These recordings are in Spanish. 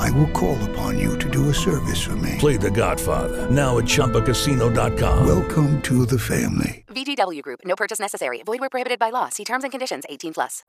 I will call upon you to do a service for me. Play The Godfather now at ChumbaCasino.com. Welcome to the family. VGW Group. No purchase necessary. Void where prohibited by law. See terms and conditions. 18 plus.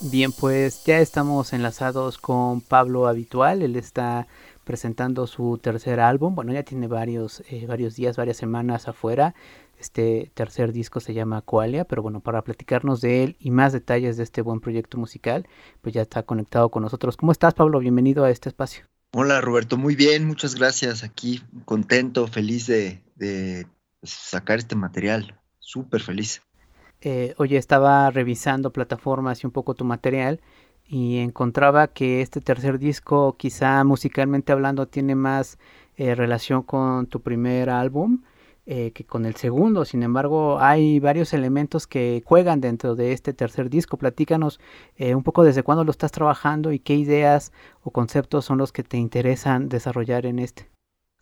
Bien, pues ya estamos enlazados con Pablo Habitual. Él está presentando su tercer álbum. Bueno, ya tiene varios, eh, varios días, varias semanas afuera. Este tercer disco se llama Coalia, pero bueno, para platicarnos de él y más detalles de este buen proyecto musical, pues ya está conectado con nosotros. ¿Cómo estás, Pablo? Bienvenido a este espacio. Hola, Roberto. Muy bien, muchas gracias. Aquí contento, feliz de, de sacar este material. Súper feliz. Eh, oye, estaba revisando plataformas y un poco tu material y encontraba que este tercer disco, quizá musicalmente hablando, tiene más eh, relación con tu primer álbum eh, que con el segundo. Sin embargo, hay varios elementos que juegan dentro de este tercer disco. Platícanos eh, un poco desde cuándo lo estás trabajando y qué ideas o conceptos son los que te interesan desarrollar en este.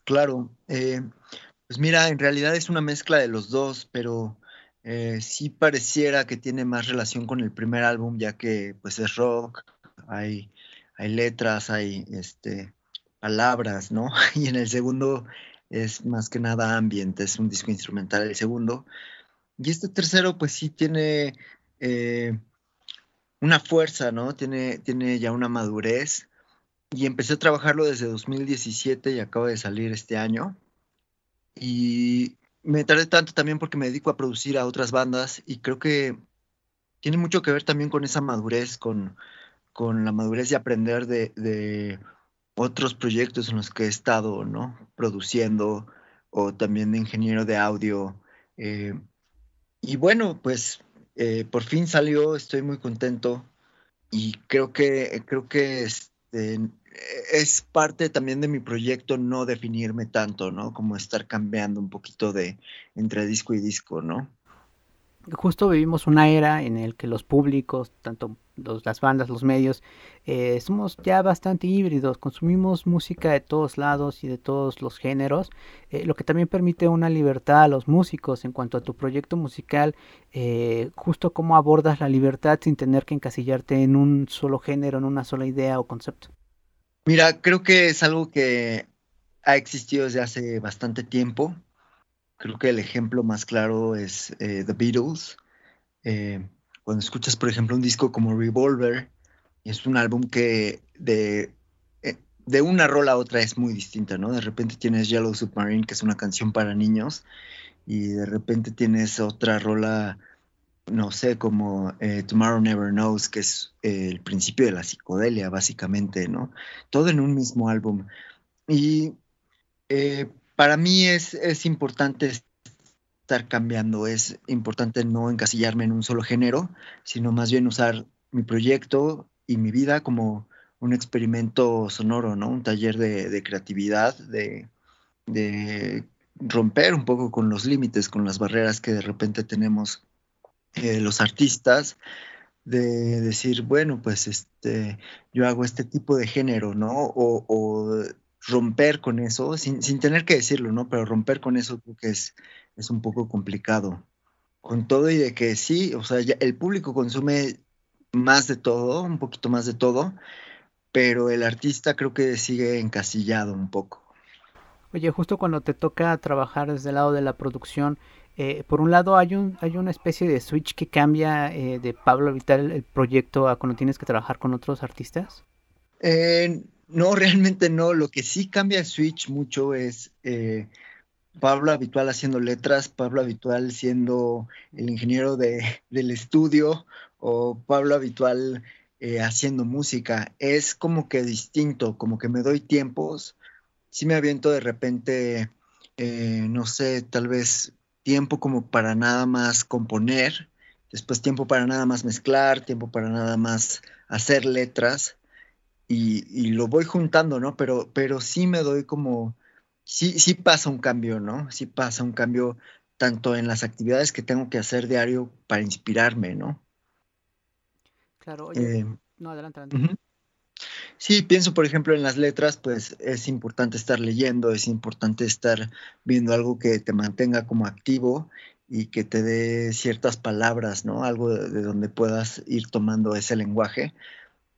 Claro, pues mira, en realidad es una mezcla de los dos, pero eh, sí pareciera que tiene más relación con el primer álbum, ya que pues es rock, hay, hay letras, hay este, palabras, ¿no? Y en el segundo es más que nada ambiente, es un disco instrumental el segundo. Y este tercero pues sí tiene eh, una fuerza, ¿no? Tiene, tiene ya una madurez. Y empecé a trabajarlo desde 2017 y acaba de salir este año. Y me tardé tanto también porque me dedico a producir a otras bandas y creo que tiene mucho que ver también con esa madurez, con, con la madurez de aprender de, otros proyectos en los que he estado, ¿no? Produciendo o también de ingeniero de audio. Eh, y bueno, pues eh, por fin salió, estoy muy contento y creo que, creo que este, es parte también de mi proyecto no definirme tanto, ¿no? Como estar cambiando un poquito de entre disco y disco, ¿no? Justo vivimos una era en el que los públicos, tanto las bandas, los medios, eh, somos ya bastante híbridos, consumimos música de todos lados y de todos los géneros, eh, lo que también permite una libertad a los músicos en cuanto a tu proyecto musical, eh, justo cómo abordas la libertad sin tener que encasillarte en un solo género, en una sola idea o concepto. Mira, creo que es algo que ha existido desde hace bastante tiempo. Creo que el ejemplo más claro es eh, The Beatles. Eh, cuando escuchas, por ejemplo, un disco como Revolver, es un álbum que de, eh, de una rola a otra es muy distinta, ¿no? De repente tienes Yellow Submarine, que es una canción para niños, y de repente tienes otra rola no sé, como eh, Tomorrow Never Knows, que es eh, el principio de la psicodelia, básicamente, ¿no? Todo en un mismo álbum. Y eh, para mí es, es importante estar cambiando, es importante no encasillarme en un solo género, sino más bien usar mi proyecto y mi vida como un experimento sonoro, ¿no? Un taller de, creatividad, de, de romper un poco con los límites, con las barreras que de repente tenemos eh, los artistas de decir, bueno, pues este, yo hago este tipo de género, ¿no? O, romper con eso, sin, tener que decirlo, ¿no? Pero romper con eso creo que es, es un poco complicado. Con todo y de que sí, o sea, el público consume más de todo, un poquito más de todo, pero el artista creo que sigue encasillado un poco. Oye, justo cuando te toca trabajar desde el lado de la producción, eh, por un lado hay un hay una especie de switch que cambia eh, de Pablo Vital el, proyecto a cuando tienes que trabajar con otros artistas. Eh, no, realmente no. Lo que sí cambia el Switch mucho es eh, Pablo Habitual haciendo letras, Pablo Habitual siendo el ingeniero de, del estudio o Pablo Habitual eh, haciendo música. Es como que distinto, como que me doy tiempos. Sí me aviento de repente, eh, no sé, tal vez tiempo como para nada más componer, después tiempo para nada más mezclar, tiempo para nada más hacer letras y, lo voy juntando, ¿no? Pero, pero sí me doy como, sí, sí pasa un cambio, ¿no? Sí pasa un cambio tanto en las actividades que tengo que hacer diario para inspirarme, ¿no? Claro, oye, eh, no, adelante, adelante. Sí, pienso, por ejemplo, en las letras, pues es importante estar leyendo, es importante estar viendo algo que te mantenga como activo y que te dé ciertas palabras, ¿no? Algo de donde puedas ir tomando ese lenguaje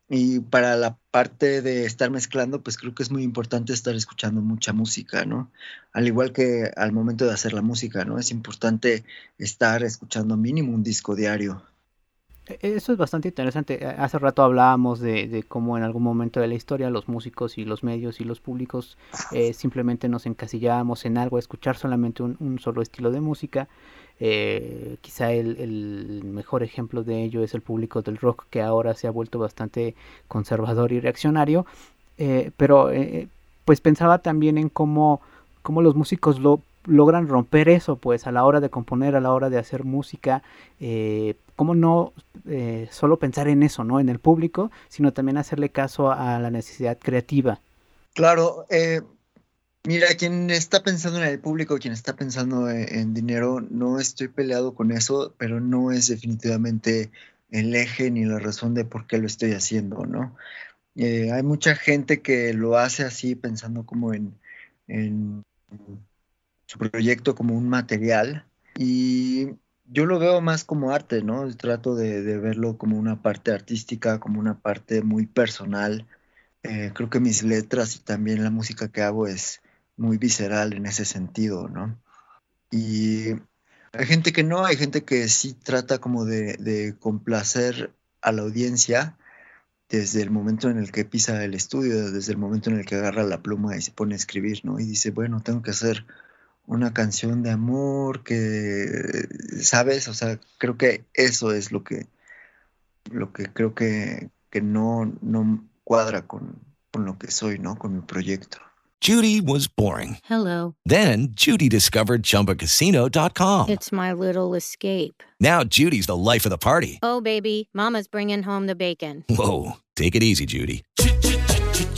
y para la parte de estar mezclando, pues creo que es muy importante estar escuchando mucha música, ¿no? Al igual que al momento de hacer la música, ¿no? Es importante estar escuchando mínimo un disco diario. E, eso es bastante interesante. Hace rato hablábamos de, cómo en algún momento de la historia los músicos y los medios y los públicos eh, simplemente nos encasillábamos en algo, a escuchar solamente un, solo estilo de música eh, quizá el, mejor ejemplo de ello es el público del rock que ahora se ha vuelto bastante conservador y reaccionario. Eh, pero eh, pues pensaba también en cómo, cómo los músicos lo, logran romper eso, pues a la hora de componer, a la hora de hacer música, eh, cómo no solo pensar en eso, ¿no? En el público, sino también hacerle caso a la necesidad creativa. Claro, Mira, quien está pensando en el público, quien está pensando e-, en, dinero, no estoy peleado con eso, pero no es definitivamente el eje ni la razón de por qué lo estoy haciendo, ¿no? Eh, hay mucha gente que lo hace así pensando como en, su proyecto como un material y yo lo veo más como arte, ¿no? Trato de, verlo como una parte artística, como una parte muy personal. Eh, creo que mis letras y también la música que hago es, muy visceral en ese sentido, ¿no? Y hay gente que no, hay gente que sí trata como de, complacer a la audiencia desde el momento en el que pisa el estudio, desde el momento en el que agarra la pluma y se pone a escribir, ¿no? Y dice, bueno, tengo que hacer una canción de amor que, ¿sabes? O sea, creo que eso es lo que, lo que creo que, que no, no cuadra con, con lo que soy, ¿no? Con mi proyecto. Judy was boring. Hello. Then Judy discovered ChumbaCasino.com. It's my little escape. Now Judy's the life of the party. Oh, baby, Mama's bringing home the bacon. Whoa, take it easy, Judy.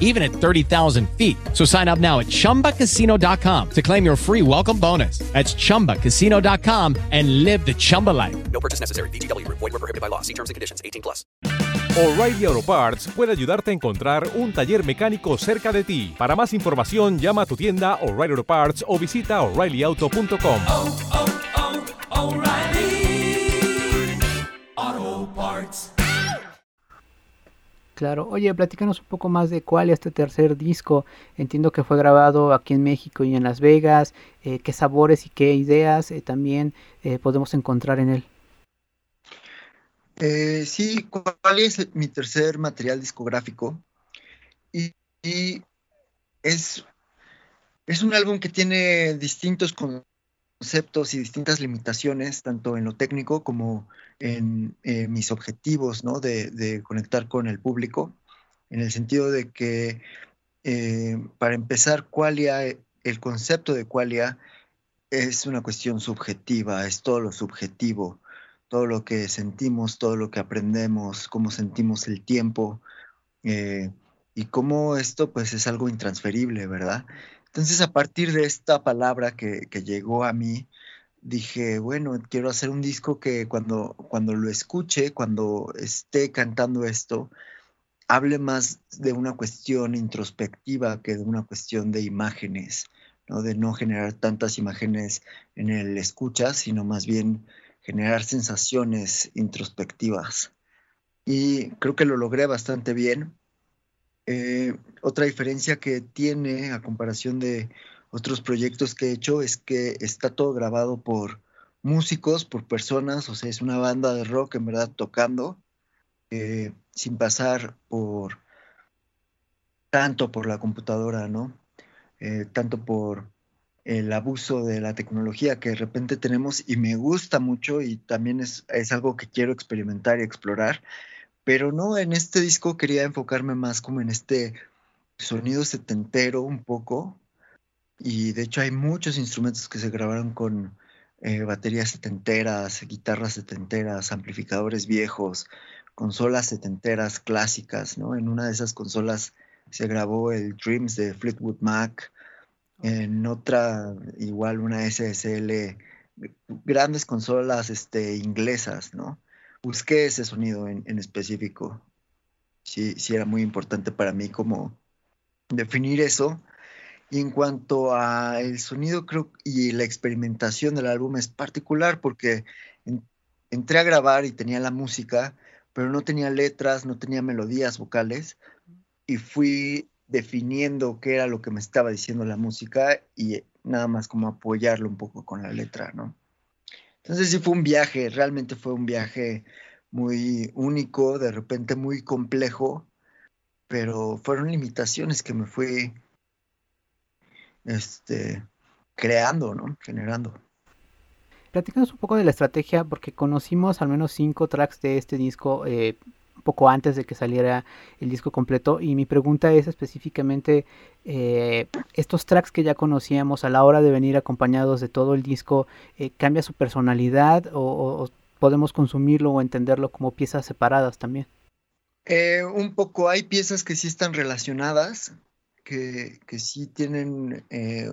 even at 30,000 feet. So sign up now at ChumbaCasino.com to claim your free welcome bonus. That's ChumbaCasino.com and live the Chumba life. No purchase necessary. BGW. Void were prohibited by law. See terms and conditions. 18 plus. O'Reilly Auto Parts puede ayudarte a encontrar un taller mecánico cerca de ti. Para más información, llama a tu tienda O'Reilly Auto Parts o visita O'ReillyAuto.com. Oh, oh, oh, Claro, oye, platícanos un poco más de cuál es este tercer disco. Entiendo que fue grabado aquí en México y en Las Vegas. Eh, ¿Qué sabores y qué ideas eh, también eh, podemos encontrar en él? sí, cuál es mi tercer material discográfico. Y, es, es un álbum que tiene distintos conceptos y distintas limitaciones, tanto en lo técnico como en eh, mis objetivos, ¿no? De, conectar con el público, en el sentido de que, eh, para empezar, Qualia, el concepto de Qualia es una cuestión subjetiva, es todo lo subjetivo, todo lo que sentimos, todo lo que aprendemos, cómo sentimos el tiempo, eh, y cómo esto pues es algo intransferible, ¿verdad? Entonces, a partir de esta palabra que, llegó a mí, dije, bueno, quiero hacer un disco que cuando, cuando lo escuche, cuando esté cantando esto, hable más de una cuestión introspectiva que de una cuestión de imágenes, ¿no? de no generar tantas imágenes en el escucha, sino más bien generar sensaciones introspectivas. Y creo que lo logré bastante bien. Eh, otra diferencia que tiene a comparación de otros proyectos que he hecho es que está todo grabado por músicos, por personas, o sea, es una banda de rock en verdad tocando, eh, sin pasar por tanto por la computadora, ¿no? Eh, tanto por el abuso de la tecnología que de repente tenemos y me gusta mucho y también es, es algo que quiero experimentar y explorar, pero no, en este disco quería enfocarme más como en este sonido setentero un poco, y de hecho hay muchos instrumentos que se grabaron con eh, baterías setenteras, guitarras setenteras, amplificadores viejos, consolas setenteras clásicas, ¿no? En una de esas consolas se grabó el Dreams de Fleetwood Mac, en otra igual una SSL, grandes consolas este, inglesas, ¿no? Busqué ese sonido en, específico. Sí, sí era muy importante para mí como definir eso y en cuanto a el sonido creo y la experimentación del álbum es particular porque entré a grabar y tenía la música, pero no tenía letras, no tenía melodías vocales y fui definiendo qué era lo que me estaba diciendo la música y nada más como apoyarlo un poco con la letra, ¿no? Entonces sí fue un viaje, realmente fue un viaje muy único, de repente muy complejo, pero fueron limitaciones que me fui este, creando, ¿no? Generando. Platícanos un poco de la estrategia, porque conocimos al menos cinco tracks de este disco eh, poco antes de que saliera el disco completo. Y mi pregunta es específicamente, eh, estos tracks que ya conocíamos a la hora de venir acompañados de todo el disco, eh, ¿cambia su personalidad o, podemos consumirlo o entenderlo como piezas separadas también? un poco, hay piezas que sí están relacionadas, que, sí tienen eh,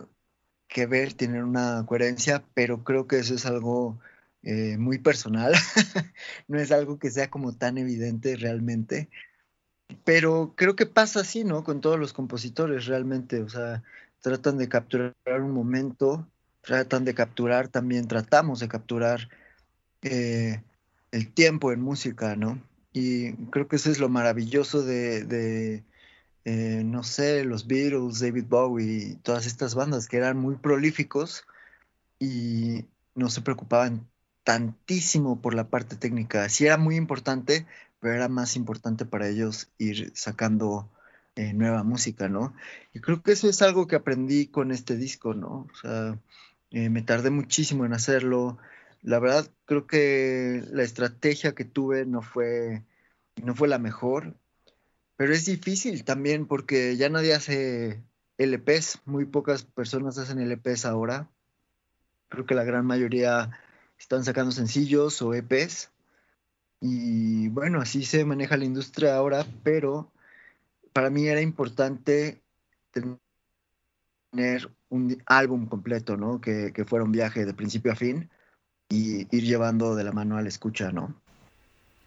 que ver, tienen una coherencia, pero creo que eso es algo eh, muy personal, no es algo que sea como tan evidente realmente, pero creo que pasa así, ¿no? Con todos los compositores realmente, o sea, tratan de capturar un momento, tratan de capturar también, tratamos de capturar eh, el tiempo en música, ¿no? Y creo que eso es lo maravilloso de eh, no sé, los Beatles, David Bowie, todas estas bandas que eran muy prolíficos y no se preocupaban tantísimo por la parte técnica. Sí era muy importante, pero era más importante para ellos ir sacando eh, nueva música, ¿no? Y creo que eso es algo que aprendí con este disco, ¿no? O sea, eh, me tardé muchísimo en hacerlo. La verdad, creo que la estrategia que tuve no fue, no fue la mejor. Pero es difícil también porque ya nadie hace LPs, muy pocas personas hacen LPs ahora. Creo que la gran mayoría están sacando sencillos o EPs. Y bueno, así se maneja la industria ahora, pero para mí era importante tener un álbum completo, ¿no? Que, que fuera un viaje de principio a fin y ir llevando de la mano a la escucha, ¿no?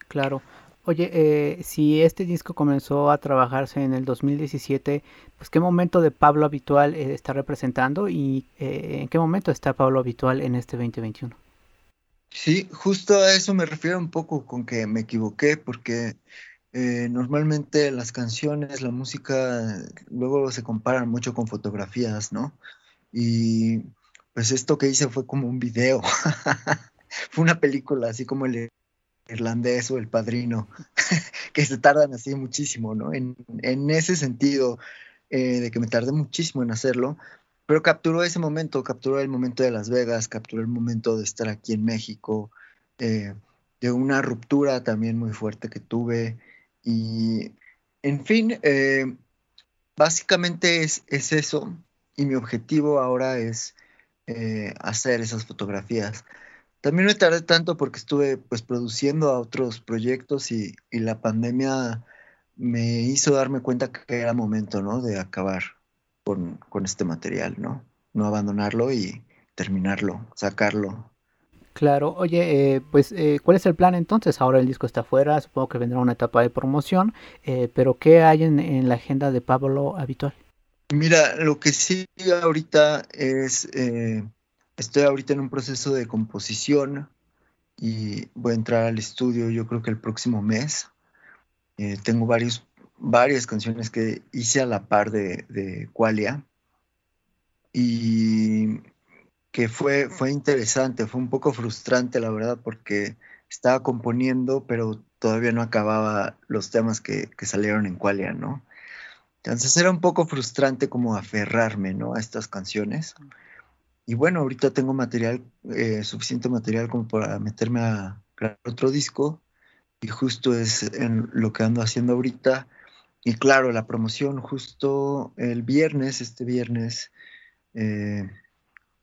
Claro. Oye, eh, si este disco comenzó a trabajarse en el 2017, pues qué momento de Pablo Habitual eh, está representando y eh, en qué momento está Pablo Habitual en este 2021. Sí, justo a eso me refiero un poco con que me equivoqué porque normalmente las canciones, la música, luego se comparan mucho con fotografías, ¿no? Y pues esto que hice fue como un video, fue una película, así como el irlandés o el padrino, que se tardan así muchísimo, ¿no? En, ese sentido, eh, de que me tardé muchísimo en hacerlo, pero capturó ese momento, capturó el momento de Las Vegas, capturó el momento de estar aquí en México, eh, de una ruptura también muy fuerte que tuve, y en fin, eh, básicamente es, es, eso, y mi objetivo ahora es hacer esas fotografías. También me tardé tanto porque estuve pues produciendo a otros proyectos y, la pandemia me hizo darme cuenta que era momento, ¿no? De acabar con, este material, ¿no? No abandonarlo y terminarlo, sacarlo Claro, oye, eh, pues, eh, ¿cuál es el plan entonces? Ahora el disco está afuera, supongo que vendrá una etapa de promoción, eh, pero ¿qué hay en, la agenda de Pablo habitual? Mira, lo que sí ahorita es, estoy ahorita en un proceso de composición y voy a entrar al estudio yo creo que el próximo mes. tengo varios, varias canciones que hice a la par de, de Qualia y que fue, fue interesante, fue un poco frustrante, la verdad, porque estaba componiendo, pero todavía no acababa los temas que, salieron en Qualia, ¿no? Entonces era un poco frustrante como aferrarme, ¿no? A estas canciones. Y bueno, ahorita tengo material, eh, suficiente material como para meterme a grabar otro disco. Y justo es en lo que ando haciendo ahorita. Y claro, la promoción justo el viernes, este viernes, eh,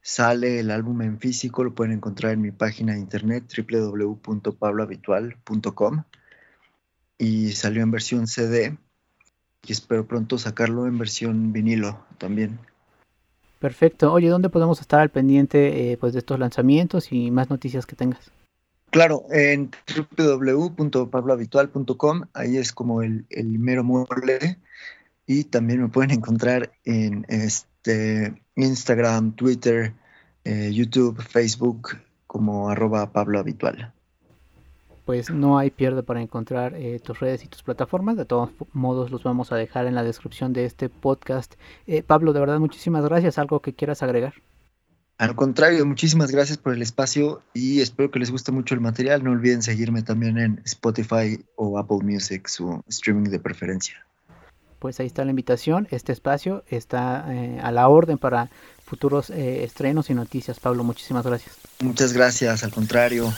Sale el álbum en físico, lo pueden encontrar en mi página de internet www.pablohabitual.com y salió en versión CD y espero pronto sacarlo en versión vinilo también. Perfecto. Oye, ¿dónde podemos estar al pendiente eh, pues de estos lanzamientos y más noticias que tengas? Claro, en www.pablohabitual.com, ahí es como el, mero mueble y también me pueden encontrar en este, Instagram, Twitter, eh, YouTube, Facebook como arroba Pablo Habitual. Pues no hay pierde para encontrar eh, tus redes y tus plataformas. De todos modos los vamos a dejar en la descripción de este podcast. Eh, Pablo, de verdad muchísimas gracias. ¿Algo que quieras agregar? Al contrario, muchísimas gracias por el espacio y espero que les guste mucho el material. No olviden seguirme también en Spotify o Apple Music, su streaming de preferencia pues ahí está la invitación. Este espacio está eh, a la orden para futuros eh, estrenos y noticias. Pablo, muchísimas gracias. Muchas gracias, al contrario.